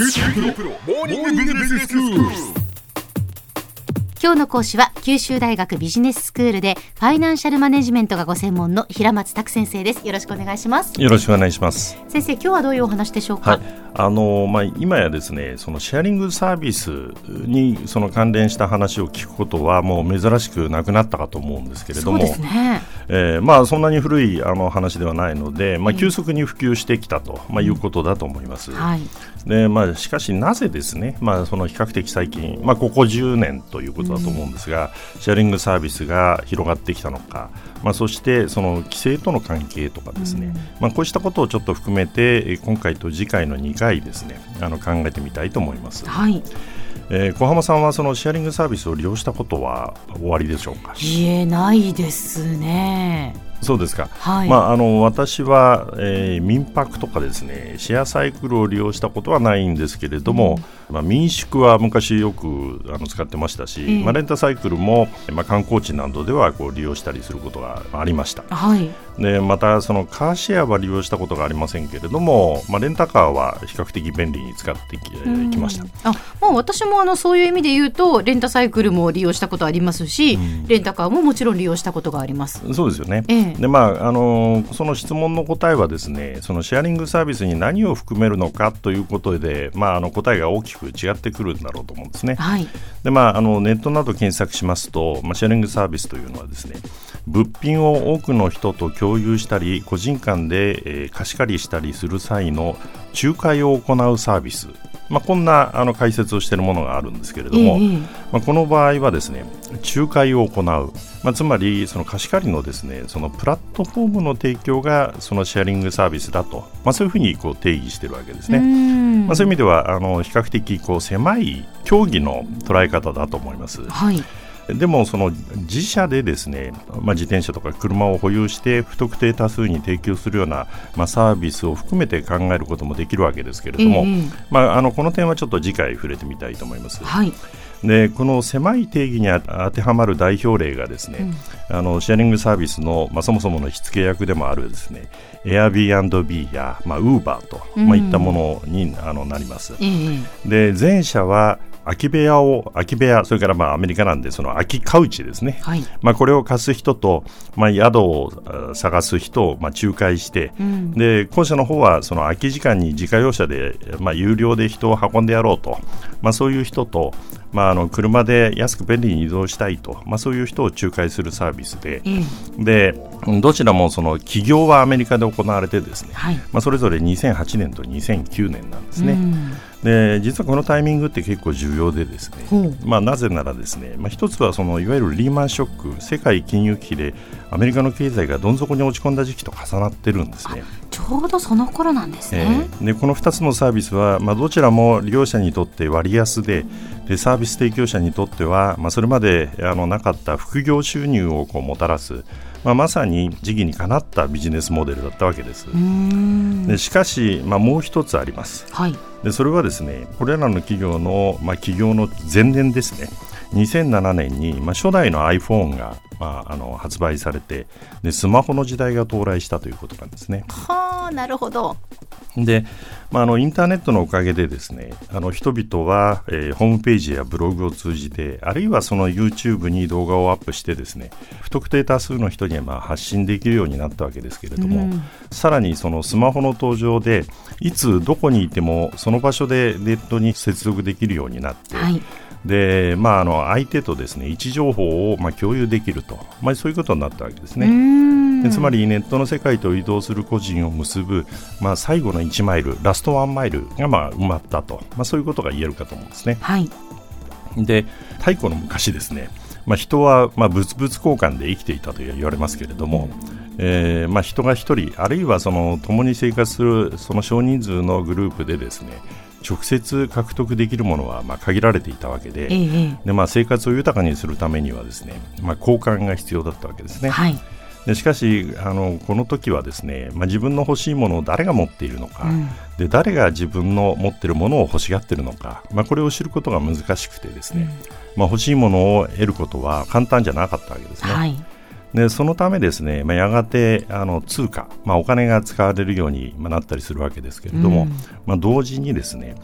今日の講師は九州大学ビジネススクールでファイナンシャルマネジメントがご専門の平松卓先生です。よろしくお願いします。よろしくお願いします。先生今日はどういうお話でしょうか、はい、あのまあ今やですね、そのシェアリングサービスにその関連した話を聞くことはもう珍しくなくなったかと思うんですけれども、そうですね。えーまあそんなに古いあの話ではないので、まあ急速に普及してきたと、まあいうことだと思います。はいでまあ、しかし、なぜですね、まあ、その比較的最近、まあ、ここ10年ということだと思うんですが、シェアリングサービスが広がってきたのか、まあ、そしてその規制との関係とかですね、まあ、こうしたことをちょっと含めて、えー今回と次回の2回ですねあの考えてみたいと思います、はい。えー小浜さんはそのシェアリングサービスを利用したことはおありでしょうか？言えないですねそうですか、はい。まあ、あの私は、えー民泊とかですねシェアサイクルを利用したことはないんですけれども、まあ、民宿は昔よくあの使ってましたし、ええ。まあ、レンタサイクルも、まあ、観光地などではこう利用したりすることがありました。はい。でまたそのカーシェアは利用したことがありませんけれども、まあ、レンタカーは比較的便利に使ってき,、えーきました。あまあ私もあのそういう意味で言うとレンタサイクルも利用したことありますし、レンタカーももちろん利用したことがあります。そうですよね。ええでまああのその質問の答えはですね、そのシェアリングサービスに何を含めるのかということで、まああの答えが大きく違ってくるんだろうと思うんですね。はいでまああのネットなど検索しますと、まあシェアリングサービスというのはですね、物品を多くの人と共有したり、個人間で、えー貸し借りしたりする際の仲介を行うサービス。まあ、こんなあの解説をしているものがあるんですけれども、ええまあ、この場合はですね仲介を行う、まあ、つまりその貸し借りのですねそのプラットフォームの提供がそのシェアリングサービスだと、まあ、そういうふうにこう定義しているわけですね。うん。まあ、そういう意味ではあの比較的こう狭い競技の捉え方だと思います。はいでもその自社でですね、まあ、自転車とか車を保有して不特定多数に提供するような、まあ、サービスを含めて考えることもできるわけですけれども、ええまあ、あのこの点はちょっと次回触れてみたいと思います。はい。でこの狭い定義にあ当てはまる代表例がですね、あのシェアリングサービスの、まあ、そもそもの火付け役でもあるですね Airbnb や、まあ、Uber と、まあ、いったものにあのなります。ええ。で前者は空き部屋を空き部屋それからまあアメリカなんでその空きカウチですね、はい。まあ、これを貸す人と、まあ、宿をあ探す人をまあ仲介して、ん。で後者の方はその空き時間に自家用車で、まあ、有料で人を運んでやろうと、まあ、そういう人と、まあ、あの車で安く便利に移動したいと、まあ、そういう人を仲介するサービスで、ええ。でどちらもその起業はアメリカで行われてですね、はい。まあ、それぞれ2008年と2009年なんですね。うんで実はこのタイミングって結構重要でですね、まあ、なぜならですね、まあ、一つはそのいわゆるリーマンショック世界金融危機でアメリカの経済がどん底に落ち込んだ時期と重なってるんですね。ちょうどその頃なんですえね、ーでこの2つのサービスは、まあ、どちらも利用者にとって割安ででサービス提供者にとっては、まあ、それまであのなかった副業収入をこうもたらす、まあ、まさに時期にかなったビジネスモデルだったわけです。でしかし、まあ、もう一つあります。はいでそれはですねこれらの企業の、まあ、企業の前年ですね2007年に、まあ、初代の iPhone が、まあ、あの発売されてでスマホの時代が到来したということなんですね。はあなるほど。で、まあ、あのインターネットのおかげでですねあの人々は、えーホームページやブログを通じてあるいはその YouTube に動画をアップしてですね不特定多数の人にはまあ発信できるようになったわけですけれども、うん。さらにそのスマホの登場でいつどこにいてもその場所でネットに接続できるようになって、はい。でまあ、あの相手とですね位置情報をまあ共有できると、まあ、そういうことになったわけですね。ん。でつまりネットの世界と移動する個人を結ぶ、まあ、最後の1マイルラストワンマイルがまあ埋まったと、まあ、そういうことが言えるかと思うんですね。はい。で太古の昔ですね、まあ、人はまあ物々交換で生きていたと言われますけれども、えーまあ、人が一人あるいはその共に生活するその少人数のグループでですね直接獲得できるものはまあ限られていたわけで,、ええ。えでまあ、生活を豊かにするためにはですね、まあ、交換が必要だったわけですね。えはいでしかしあのこの時はですね、まあ、自分の欲しいものを誰が持っているのか、うんで誰が自分の持っているものを欲しがっているのか、まあ、これを知ることが難しくてですね、まあ、欲しいものを得ることは簡単じゃなかったわけですね。はいでそのためですね、まあ、やがてあの通貨、まあ、お金が使われるようにまあなったりするわけですけれども、うんまあ、同時にですね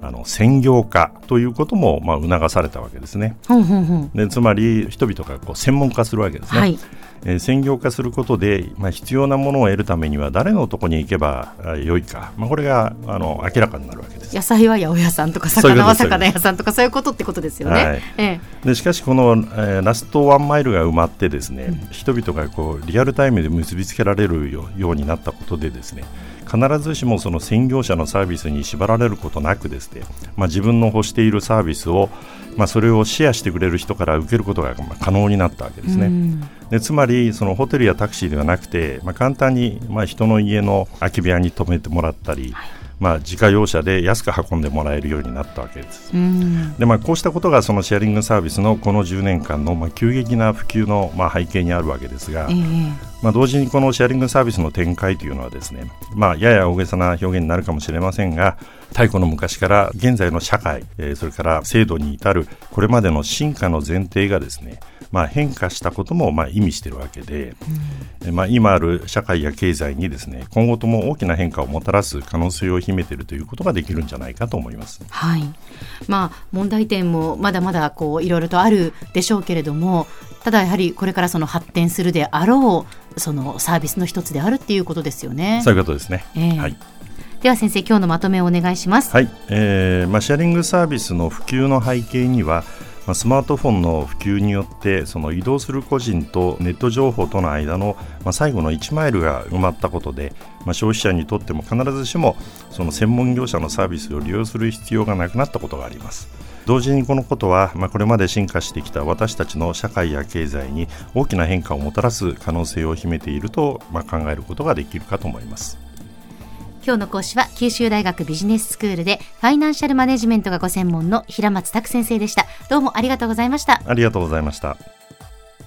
あの専業化ということもまあ促されたわけですね。ほんほんほんでつまり人々がこう専門化するわけですね。はいえー専業化することで、まあ、必要なものを得るためには誰のとこに行けばあ良いか、まあ、これがあの明らかになるわけです。野菜は八百屋さんとか魚は魚屋さんとかそういうことってことですよね。はい。ええ。でしかしこの、えーラストワンマイルが埋まってですね、人々がこうリアルタイムで結びつけられるよようになったことでですね必ずしもその専業者のサービスに縛られることなくですね、まあ、自分の欲しているサービスを、まあ、それをシェアしてくれる人から受けることがまあ可能になったわけですね。うんでつまりそのホテルやタクシーではなくて、まあ、簡単に、まあ、人の家の空き部屋に泊めてもらったり、まあ、自家用車で安く運んでもらえるようになったわけです。うんでまあ、こうしたことがそのシェアリングサービスのこの10年間のまあ急激な普及のまあ背景にあるわけですが、ええまあ、同時にこのシェアリングサービスの展開というのはですね、まあ、やや大げさな表現になるかもしれませんが太古の昔から現在の社会、えーそれから制度に至るこれまでの進化の前提がですね、まあ、変化したこともまあ意味しているわけで、えーまあ、今ある社会や経済にですね今後とも大きな変化をもたらす可能性を秘めているということができるんじゃないかと思います。はい。まあ問題点もまだまだこういろいろとあるでしょうけれども、ただやはりこれからその発展するであろうそのサービスの一つであるっていうことですよね。そういうことですね。ええはいでは先生今日のまとめをお願いします。はい、えーまあ、シェアリングサービスの普及の背景には、まあ、スマートフォンの普及によってその移動する個人とネット情報との間の、まあ、最後の1マイルが埋まったことで、まあ、消費者にとっても必ずしもその専門業者のサービスを利用する必要がなくなったことがあります。同時にこのことは、まあ、これまで進化してきた私たちの社会や経済に大きな変化をもたらす可能性を秘めていると、まあ、考えることができるかと思います。今日の講師は九州大学ビジネススクールでファイナンシャルマネジメントがご専門の平松卓先生でした。どうもありがとうございました。ありがとうございました。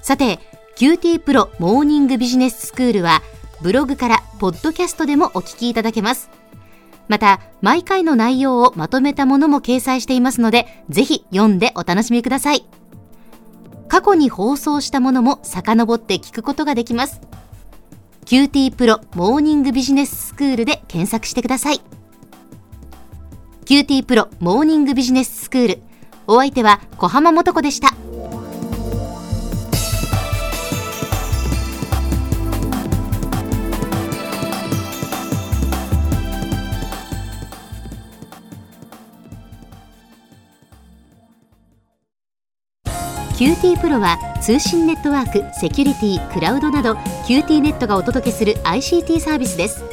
さて、QT プロモーニングビジネススクールは、ブログからポッドキャストでもお聞きいただけます。また、毎回の内容をまとめたものも掲載していますので、ぜひ読んでお楽しみください。過去に放送したものも遡って聞くことができます。QT プロモーニングビジネススクールで検索してください。QT プロモーニングビジネススクール。お相手は小浜もとこでした。QT プロは通信ネットワーク、セキュリティ、クラウドなど QT ネットがお届けする ICT サービスです。